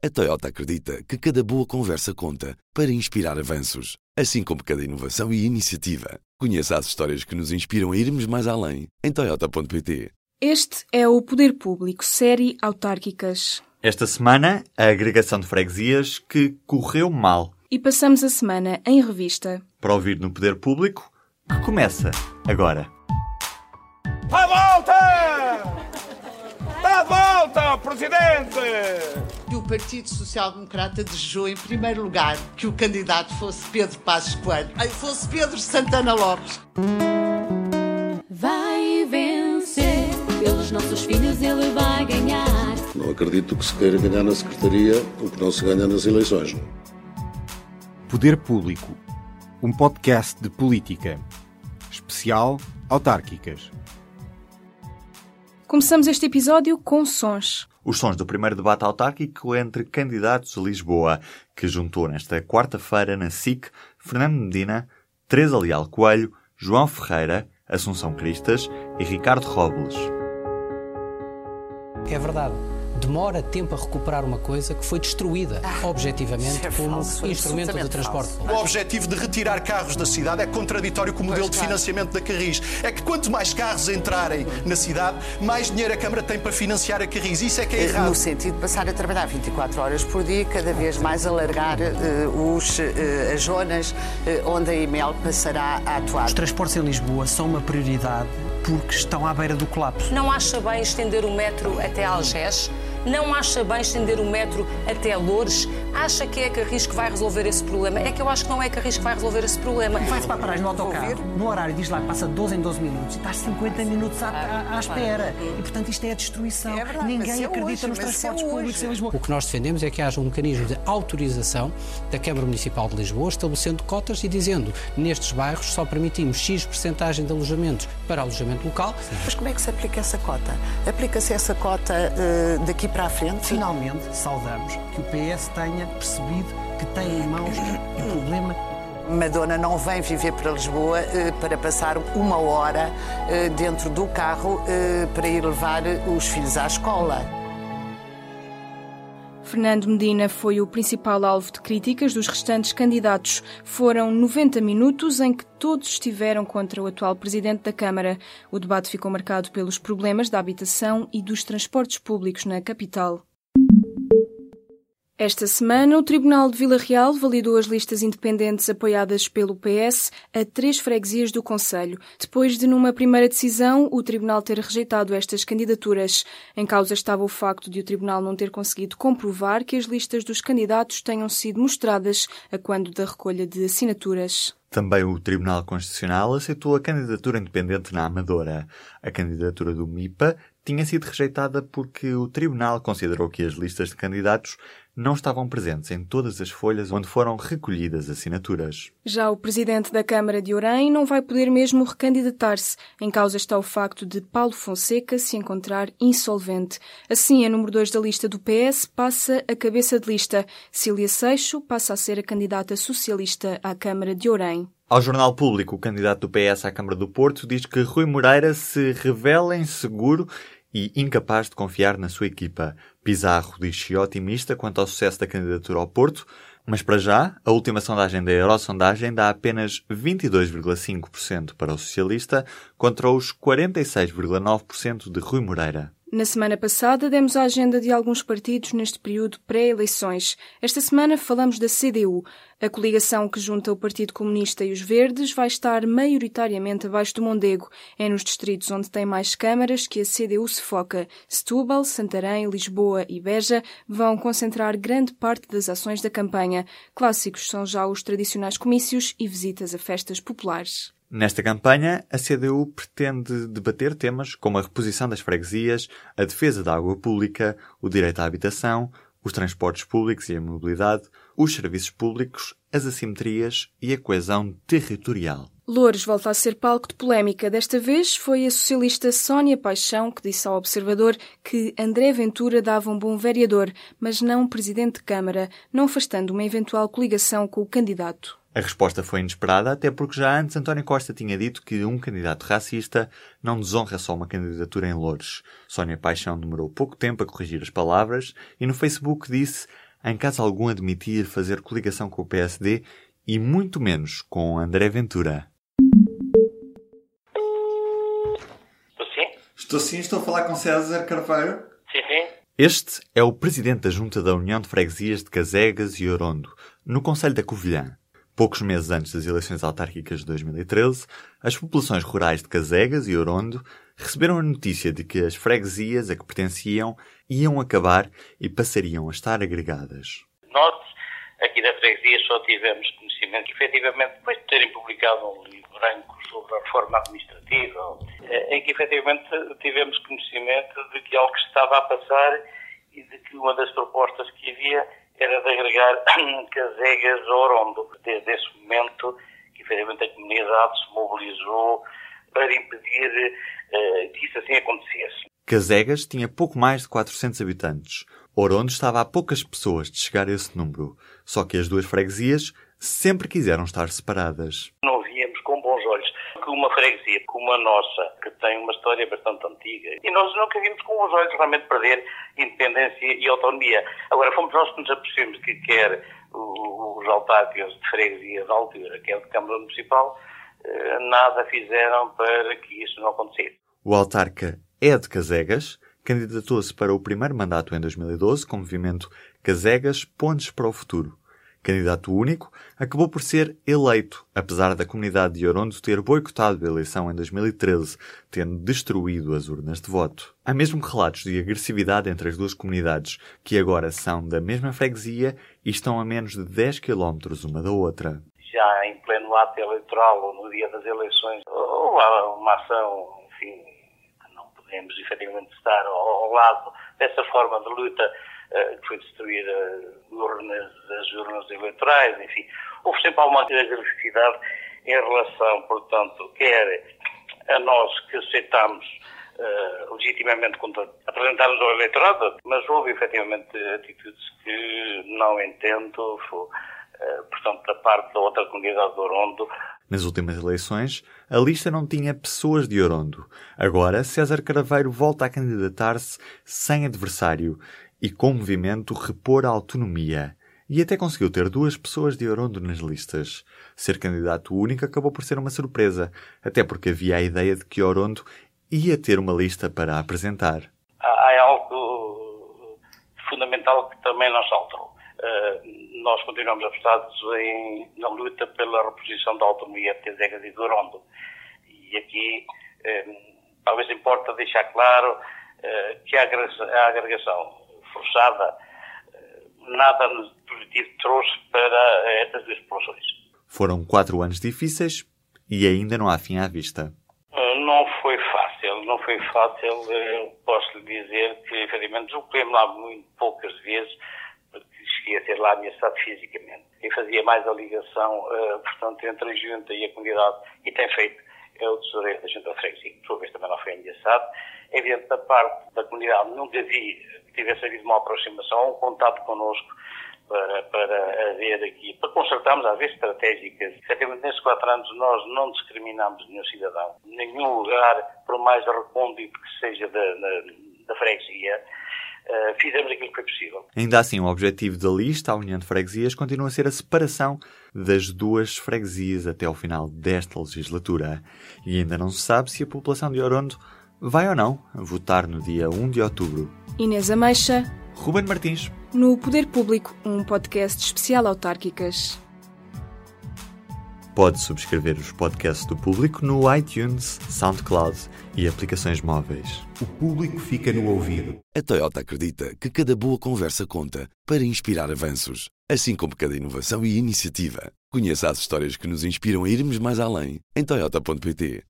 A Toyota acredita que cada boa conversa conta para inspirar avanços, assim como cada inovação e iniciativa. Conheça as histórias que nos inspiram a irmos mais além em Toyota.pt. Este é o Poder Público, série Autárquicas. Esta semana, a agregação de freguesias que correu mal. E passamos a semana em revista. Para ouvir no Poder Público, que começa agora. À volta! À volta, Presidente! E o Partido Social Democrata desejou, em primeiro lugar, que o candidato fosse Pedro Passos Coelho, ai, fosse Pedro Santana Lopes. Vai vencer, pelos nossos filhos ele vai ganhar. Não acredito que se queira ganhar na Secretaria o que não se ganha nas eleições. Poder Público, um podcast de política. Especial Autárquicas. Começamos este episódio com sons. Os sons do primeiro debate autárquico entre candidatos a Lisboa, que juntou nesta quarta-feira na SIC Fernando Medina, Teresa Leal Coelho, João Ferreira, Assunção Cristas e Ricardo Robles. É verdade. Demora tempo a recuperar uma coisa que foi destruída, objetivamente, é como falso, instrumento de transporte. falso. O objetivo de retirar carros da cidade é contraditório com o modelo de claro. financiamento da Carris. É que quanto mais carros entrarem na cidade, mais dinheiro a Câmara tem para financiar a Carris. Isso é que é errado. No sentido de passar a trabalhar 24 horas por dia, cada vez mais alargar eh, os, eh, as zonas eh, onde a IMEL passará a atuar. Os transportes em Lisboa são uma prioridade porque estão à beira do colapso. Não acha bem estender o metro até Algés? Não acha bem estender o metro até Loures? Acha que é a Carris que vai resolver esse problema? É que eu acho que não é a Carris que vai resolver esse problema. Vai-se para a paragem no autocarro, no horário diz lá que passa 12 em 12 minutos e estás 50 minutos à, à- à espera. E, portanto, isto é a destruição. É verdade, Ninguém é acredita hoje, nos é transportes públicos em Lisboa. O que nós defendemos é que haja um mecanismo de autorização da Câmara Municipal de Lisboa, estabelecendo cotas e dizendo nestes bairros só permitimos X percentagem de alojamentos para alojamento local. Mas como é que se aplica essa cota? Aplica-se essa cota eh, daqui para a frente? Finalmente, saudamos que o PS tenha percebido que tem em mãos o problema Madonna não vem viver para Lisboa eh, para passar uma hora eh, dentro do carro eh, para ir levar os filhos à escola. Fernando Medina foi o principal alvo de críticas dos restantes candidatos. Foram 90 minutos em que todos estiveram contra o atual presidente da Câmara. O debate ficou marcado pelos problemas da habitação e dos transportes públicos na capital. Esta semana, o Tribunal de Vila Real validou as listas independentes apoiadas pelo PS a três freguesias do Conselho, depois de, numa primeira decisão, o Tribunal ter rejeitado estas candidaturas. Em causa estava o facto de o Tribunal não ter conseguido comprovar que as listas dos candidatos tenham sido mostradas a quando da recolha de assinaturas. Também o Tribunal Constitucional aceitou a candidatura independente na Amadora. A candidatura do MIPA tinha sido rejeitada porque o Tribunal considerou que as listas de candidatos não estavam presentes em todas as folhas onde foram recolhidas assinaturas. Já o presidente da Câmara de Orem não vai poder mesmo recandidatar-se. Em causa está o facto de Paulo Fonseca se encontrar insolvente. Assim, a número 2 da lista do PS passa a cabeça de lista. Cília Seixo passa a ser a candidata socialista à Câmara de Orem. Ao Jornal Público, o candidato do PS à Câmara do Porto diz que Rui Moreira se revela inseguro e incapaz de confiar na sua equipa. Pizarro diz-se otimista quanto ao sucesso da candidatura ao Porto, mas para já, a última sondagem da Eurosondagem dá apenas 22,5% para o socialista contra os 46,9% de Rui Moreira. Na semana passada demos a agenda de alguns partidos neste período pré-eleições. Esta semana falamos da CDU. A coligação que junta o Partido Comunista e os Verdes vai estar maioritariamente abaixo do Mondego. É nos distritos onde tem mais câmaras que a CDU se foca. Setúbal, Santarém, Lisboa e Beja vão concentrar grande parte das ações da campanha. Clássicos são já os tradicionais comícios e visitas a festas populares. Nesta campanha, a CDU pretende debater temas como a reposição das freguesias, a defesa da água pública, o direito à habitação, os transportes públicos e a mobilidade, os serviços públicos, as assimetrias e a coesão territorial. Loures volta a ser palco de polémica. Desta vez foi a socialista Sónia Paixão que disse ao Observador que André Ventura dava um bom vereador, mas não presidente de Câmara, não afastando uma eventual coligação com o candidato. A resposta foi inesperada, até porque já antes António Costa tinha dito que um candidato racista não desonra só uma candidatura em Loures. Sónia Paixão demorou pouco tempo a corrigir as palavras e no Facebook disse em caso algum admitir fazer coligação com o PSD e muito menos com André Ventura. Estou sim? Estou sim, estou a falar com César Carvalho. Sim, sim. Este é o presidente da Junta da União de Freguesias de Casegas e Orondo, no Conselho da Covilhã. Poucos meses antes das eleições autárquicas de 2013, as populações rurais de Casegas e Orondo receberam a notícia de que as freguesias a que pertenciam iam acabar e passariam a estar agregadas. Nós, aqui da freguesia, só tivemos conhecimento efetivamente, depois de terem publicado um livro branco sobre a reforma administrativa, eh, em que, efetivamente, tivemos conhecimento de que algo estava a passar e de que uma das propostas que havia era de agregar Casegas ao Orondo. Desde esse momento, que, efetivamente, a comunidade se mobilizou para impedir uh, que isso assim acontecesse. Casegas tinha pouco mais de 400 habitantes. Orondo estava a poucas pessoas de chegar a esse número. Só que as duas freguesias sempre quiseram estar separadas. Não olhos que uma freguesia como a nossa, que tem uma história bastante antiga, e nós nunca vimos com os olhos realmente perder independência e autonomia. Agora, fomos nós que nos apercebemos que quer os autárquicos de freguesia da altura, quer de Câmara Municipal, eh, nada fizeram para que isso não acontecesse. O autarca é de Casegas, candidatou-se para o primeiro mandato em 2012 com o movimento Casegas Pontes para o Futuro. Candidato único, acabou por ser eleito, apesar da comunidade de Orondo ter boicotado a eleição em 2013, tendo destruído as urnas de voto. Há mesmo relatos de agressividade entre as duas comunidades, que agora são da mesma freguesia e estão a menos de 10 km uma da outra. Já em pleno ato eleitoral ou no dia das eleições, houve uma ação, enfim, não podemos efetivamente estar ao lado dessa forma de luta eh, que foi destruir urnas, as urnas eleitorais, enfim. Houve sempre alguma agressividade em relação, portanto, quer a nós que aceitamos uh, legitimamente apresentarmos ao eleitorado, mas houve efetivamente atitudes que não entendo, foi, uh, portanto, da parte da outra comunidade do Orondo. Nas últimas eleições, a lista não tinha pessoas de Orondo. Agora, César Caraveiro volta a candidatar-se sem adversário e com o movimento repor a autonomia. E até conseguiu ter duas pessoas de Orondo nas listas. Ser candidato único acabou por ser uma surpresa, até porque havia a ideia de que Orondo ia ter uma lista para apresentar. Há algo fundamental que também nos alterou. Uh, nós continuamos apostados em, na luta pela reposição da autonomia e de Orondo. E aqui uh, talvez importa deixar claro uh, que a agregação forçada, eh, nada positivo trouxe para estas duas populações. Foram quatro anos difíceis e ainda não há fim à vista. Eh, não foi fácil, não foi fácil. Eu posso lhe dizer que, efetivamente, deslocei-me lá muito poucas vezes, porque cheguei a ser lá ameaçado fisicamente. E fazia mais a ligação, portanto, entre a junta e a comunidade, e tem feito, é o tesoureiro da junta de freguesia, que por sua vez também não foi ameaçado. É evidente, da parte da comunidade, nunca vi tivesse havido uma aproximação, um contato connosco para, para haver aqui, para consertarmos às vezes estratégicas. Efetivamente, nesses quatro anos nós não discriminamos nenhum cidadão. Nenhum lugar, por mais recôndito que seja da, da, da freguesia, Uh, fizemos aquilo que foi possível. Ainda assim, o objetivo da lista, a União de Freguesias, continua a ser a separação das duas freguesias até ao final desta legislatura. E ainda não se sabe se a população de Orondo vai ou não votar no dia 1 de outubro. Inês Ameixa. Ruben Martins. No Poder Público, um podcast especial autárquicas. Pode subscrever os podcasts do Público no iTunes, SoundCloud e aplicações móveis. O público fica no ouvido. A Toyota acredita que cada boa conversa conta para inspirar avanços, assim como cada inovação e iniciativa. Conheça as histórias que nos inspiram a irmos mais além em toyota.pt.